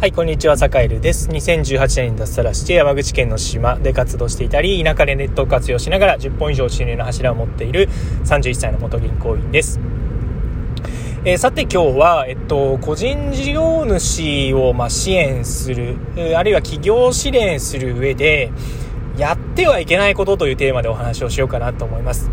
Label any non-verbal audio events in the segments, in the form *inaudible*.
はい、こんにちは、坂井るです。2018年に脱サラして山口県の島で活動していたり、田舎でネットを活用しながら10本以上収入の柱を持っている31歳の元銀行員です。えー、さて今日は、えっと、個人事業主を、ま、支援する、あるいは企業を支援する上で、やってはいけないことというテーマでお話をしようかなと思います。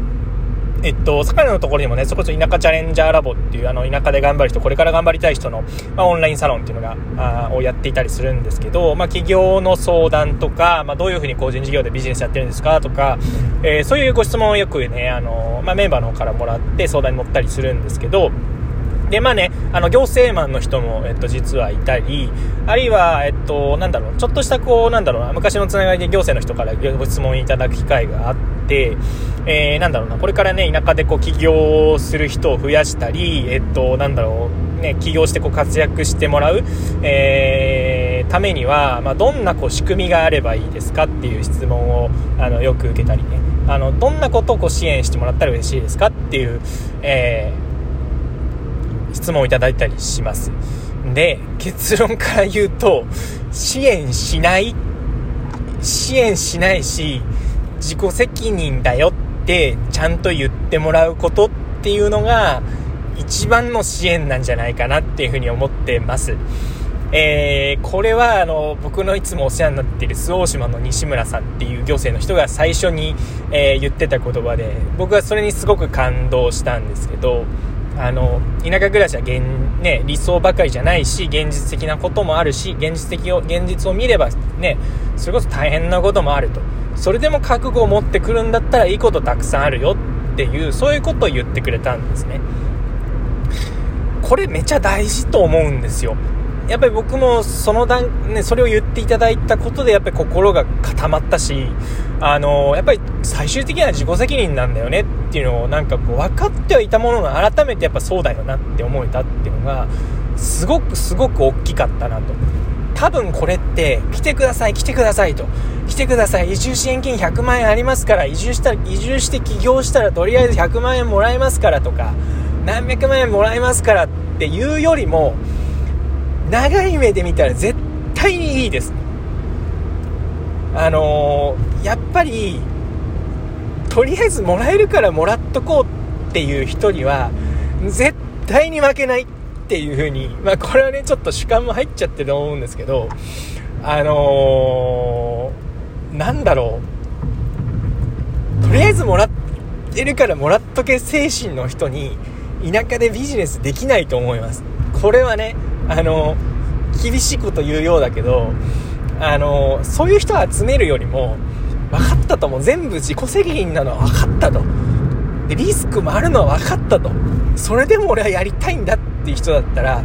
えっと、坂のところにもね、そこそ田舎チャレンジャーラボっていう、あの、田舎で頑張る人、これから頑張りたい人の、まあ、オンラインサロンっていうのが、あをやっていたりするんですけど、まあ、企業の相談とか、まあ、どういうふうに個人事業でビジネスやってるんですかとか、えー、そういうご質問をよくね、あの、まあ、メンバーの方からもらって相談に乗ったりするんですけど、で、まあね、あの、行政マンの人も、えっと、実はいたり、あるいは、えっと、なんだろう、ちょっとした、こう、なんだろうな、昔のつながりで行政の人からご質問いただく機会があって、えー、なんだろうな、これからね、田舎でこう、起業する人を増やしたり、えっと、なんだろう、ね、起業してこう、活躍してもらう、えー、ためには、まあ、どんなこう、仕組みがあればいいですかっていう質問を、あの、よく受けたりね、あの、どんなことをこう、支援してもらったら嬉しいですかっていう、えー、質問をいただいたりします。で、結論から言うと、支援しない、支援しないし、自己責任だよってちゃんと言ってもらうことっていうのが一番の支援なんじゃないかなっていうふうに思ってます。えー、これはあの僕のいつもお世話になっている周防島の西村さんっていう行政の人が最初に、えー、言ってた言葉で僕はそれにすごく感動したんですけどあの田舎暮らしは現、ね、理想ばかりじゃないし現実的なこともあるし現実的を現実を見ればねそれこそ大変なこともあると。それでも覚悟を持ってくるんだったらいいことたくさんあるよっていうそういうことを言ってくれたんですね。これめちゃ大事と思うんですよ。やっぱり僕もその段、ね、それを言っていただいたことでやっぱり心が固まったし、あのやっぱり最終的には自己責任なんだよねっていうのをなんかこう分かってはいたものの改めてやっぱそうだよなって思えたっていうのがすごくすごく大きかったなと。多分これって来てください来てくださいと来てください移住支援金100万円ありますから移住したら移住して起業したらとりあえず100万円もらえますからとか何百万円もらえますからっていうよりも長い目で見たら絶対にいいです。あのー、やっぱり、とりあえずもらえるからもらっとこうっていう人には、絶対に負けないっていう風に、まあこれはね、ちょっと主観も入っちゃってると思うんですけど、あのー、なんだろう。とりあえずもらえるからもらっとけ精神の人に、田舎でビジネスできないと思います。これはね、あの厳しいこと言うようだけどあのそういう人を集めるよりも分かったとも全部自己責任なのは分かったと。でリスクもあるのは分かったと。それでも俺はやりたいんだっていう人だったら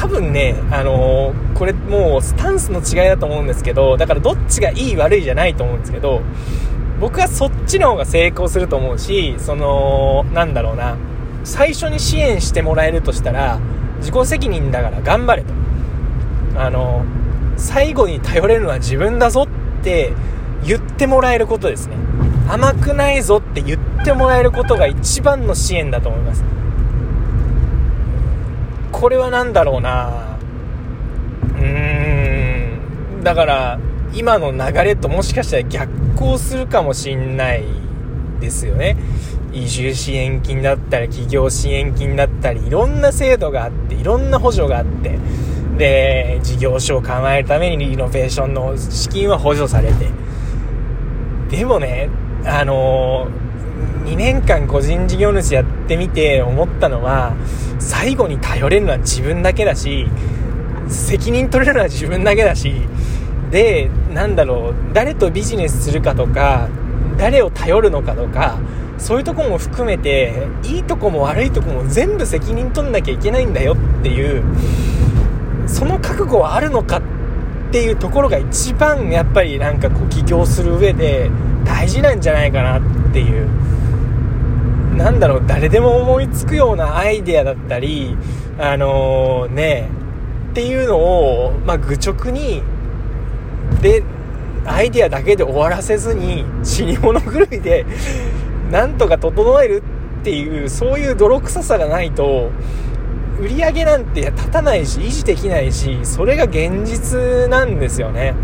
多分ね、あのー、これもうスタンスの違いだと思うんですけど、だからどっちがいい悪いじゃないと思うんですけど、僕はそっちの方が成功すると思うし、その、なんだろうな、最初に支援してもらえるとしたら、自己責任だから頑張れと。あの、最後に頼れるのは自分だぞって言ってもらえることですね。甘くないぞって言ってもらえることが一番の支援だと思います。これは何だろうなうーん。だから、今の流れともしかしたら逆行するかもしんないですよね。移住支援金だったり、企業支援金だったり、いろんな制度があって、いろんな補助があって、で、事業所を構えるためにリノベーションの資金は補助されて、でもね、あの、2年間個人事業主やってみて思ったのは、最後に頼れるのは自分だけだし、責任取れるのは自分だけだし、で、なんだろう、誰とビジネスするかとか、誰を頼るのかとか、そういうとこも含めていいとこも悪いとこも全部責任取んなきゃいけないんだよっていうその覚悟はあるのかっていうところが一番やっぱりなんかこう起業する上で大事なんじゃないかなっていうなんだろう誰でも思いつくようなアイデアだったりあのー、ねっていうのを、まあ、愚直にでアイデアだけで終わらせずに死に物狂いで *laughs* なんとか整えるっていうそういう泥臭さがないと売り上げなんて立たないし維持できないしそれが現実なんですよね。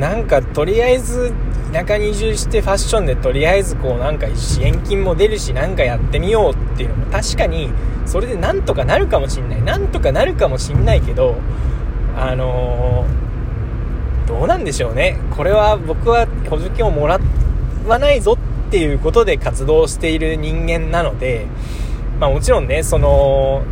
なんかとりあえず田舎に移住してファッションでとりあえずこうなんか支援金も出るしなんかやってみようっていうのも確かにそれでなんとかなるかもしんない。なんとかなるかもしんないけどあのー、どうなんでしょうね。これは僕は補助金をもらわないぞっていうことで活動している人間なのでまあもちろんねその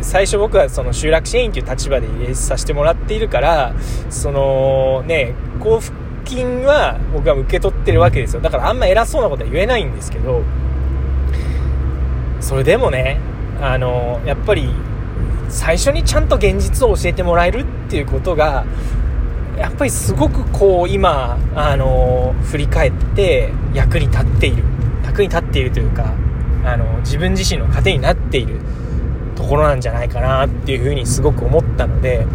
最初僕はその集落支援という立場で入れさせてもらっているからそのね交付金は僕は受け取ってるわけですよ。だからあんま偉そうなことは言えないんですけどそれでもねあのやっぱり最初にちゃんと現実を教えてもらえるっていうことがやっぱりすごくこう今あの振り返って役に立っている。役に立っているというかあの自分自身の糧になっているところなんじゃないかなっていうふうにすごく思ったので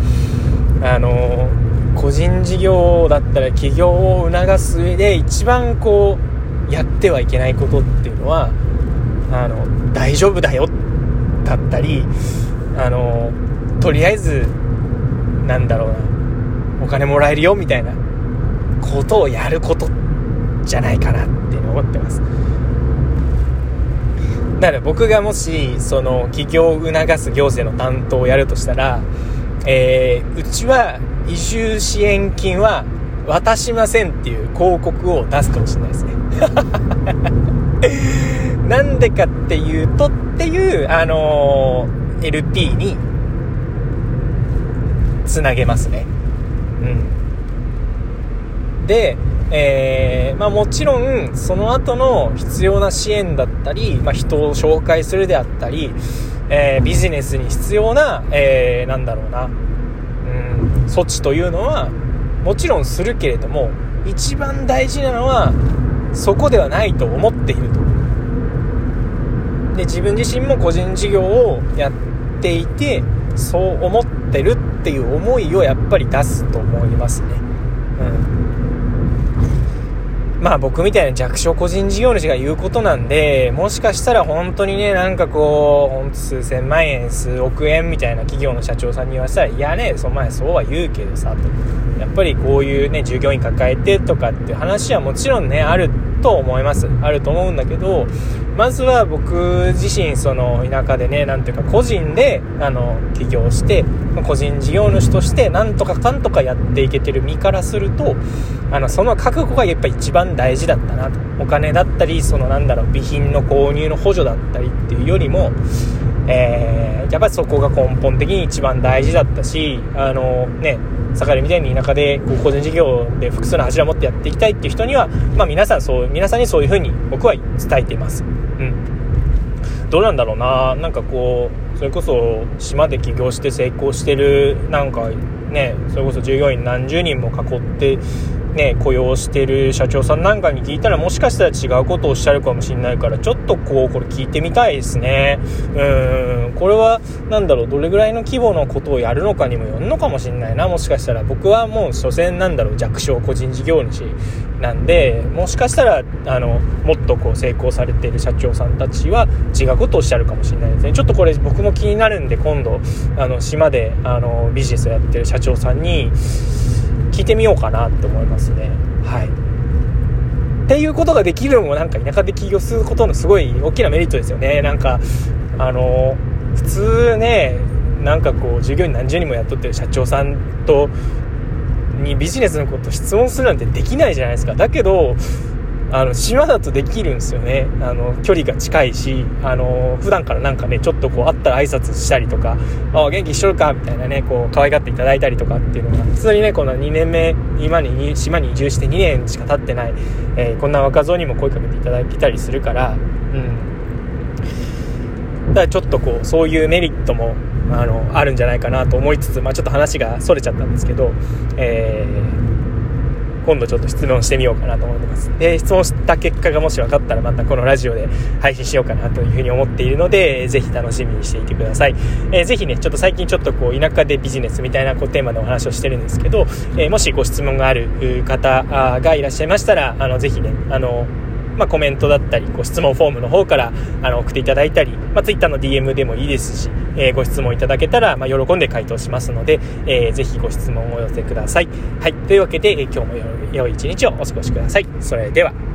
あの個人事業だったら起業を促す上で一番こうやってはいけないことっていうのはあの大丈夫だよだったりあのとりあえずなんだろうなお金もらえるよみたいな。ことをやることじゃないかなって思ってます。だから僕がもしその起業を促す行政の担当をやるとしたら、えー、うちは移住支援金は渡しませんっていう広告を出すかもしれないですね。*laughs* なんでかっていうとっていう、あのー、LP につなげますね。うん。で、えー、まあもちろん、その後の必要な支援だったり、まあ人を紹介するであったり、えー、ビジネスに必要な、えー、なんだろうな、うん、措置というのは、もちろんするけれども、一番大事なのは、そこではないと思っていると。で自分自身も個人事業をやっていてそう思ってるっていう思いをやっぱり出すと思いますねうんまあ僕みたいな弱小個人事業主が言うことなんで、もしかしたら本当にね、なんかこう、ほんと数千万円、数億円みたいな企業の社長さんに言わせたら、いやね、その前そうは言うけどさ、と。やっぱりこういうね、従業員抱えてとかっていう話はもちろんね、あると思います。あると思うんだけど、まずは僕自身、その田舎でね、なんていうか個人で、あの、起業して、個人事業主として、なんとかかんとかやっていけてる身からすると、あの、その覚悟がやっぱ一番大事だったなと。お金だったり、そのなんだろう、備品の購入の補助だったりっていうよりも、えー、やっぱりそこが根本的に一番大事だったし、あの、ね、盛りみたいに田舎で個人事業で複数の柱を持ってやっていきたいっていう人には、まあ、皆さんそう皆さんにそういう風に僕は伝えています。うんどうなんだろうななんかこうそれこそ島で起業して成功してるなんかねそれこそ従業員何十人も囲ってね、雇用してる社長さんなんかに聞いたらもしかしたら違うことをおっしゃるかもしれないからちょっとこうこれ聞いてみたいですね。うんこれは何だろうどれぐらいの規模のことをやるのかにもよるのかもしれないな。もしかしたら僕はもう所詮なんだろう弱小個人事業主なんでもしかしたらあのもっとこう成功されてる社長さんたちは違うことをおっしゃるかもしれないですね。ちょっとこれ僕も気になるんで今度あの島であのビジネスをやってる社長さんに聞いてみようかなって思います。ね。はい。っていうことができるのもなんか田舎で起業することのすごい大きなメリットですよね。なんかあの普通ねなんかこう従業員何十人も雇ってる社長さんとにビジネスのこと質問するなんてできないじゃないですか。だけどあの島だとできるんですよねあの距離が近いしあの普段からなんかねちょっとこう会ったら挨拶したりとか「あ元気しとるか?」みたいなねこう可愛がっていただいたりとかっていうのが普通にねこの2年目今に島に移住して2年しか経ってない、えー、こんな若造にも声かけていただいたりするからうんだからちょっとこうそういうメリットもあのあるんじゃないかなと思いつつ、まあ、ちょっと話がそれちゃったんですけど、えー今度ちょっと質問してみようかなと思ってます。で、質問した結果がもし分かったらまたこのラジオで配信しようかなというふうに思っているので、ぜひ楽しみにしていてください。えー、ぜひね、ちょっと最近ちょっとこう、田舎でビジネスみたいなこうテーマでお話をしてるんですけど、えー、もしご質問がある方がいらっしゃいましたら、あの、ぜひね、あの、まあ、コメントだったりご質問フォームの方からあの送っていただいたり、まあ、Twitter の DM でもいいですし、えー、ご質問いただけたら、まあ、喜んで回答しますので、えー、ぜひご質問をお寄せください。はい、というわけで、え今日も良い一日をお過ごしください。それでは。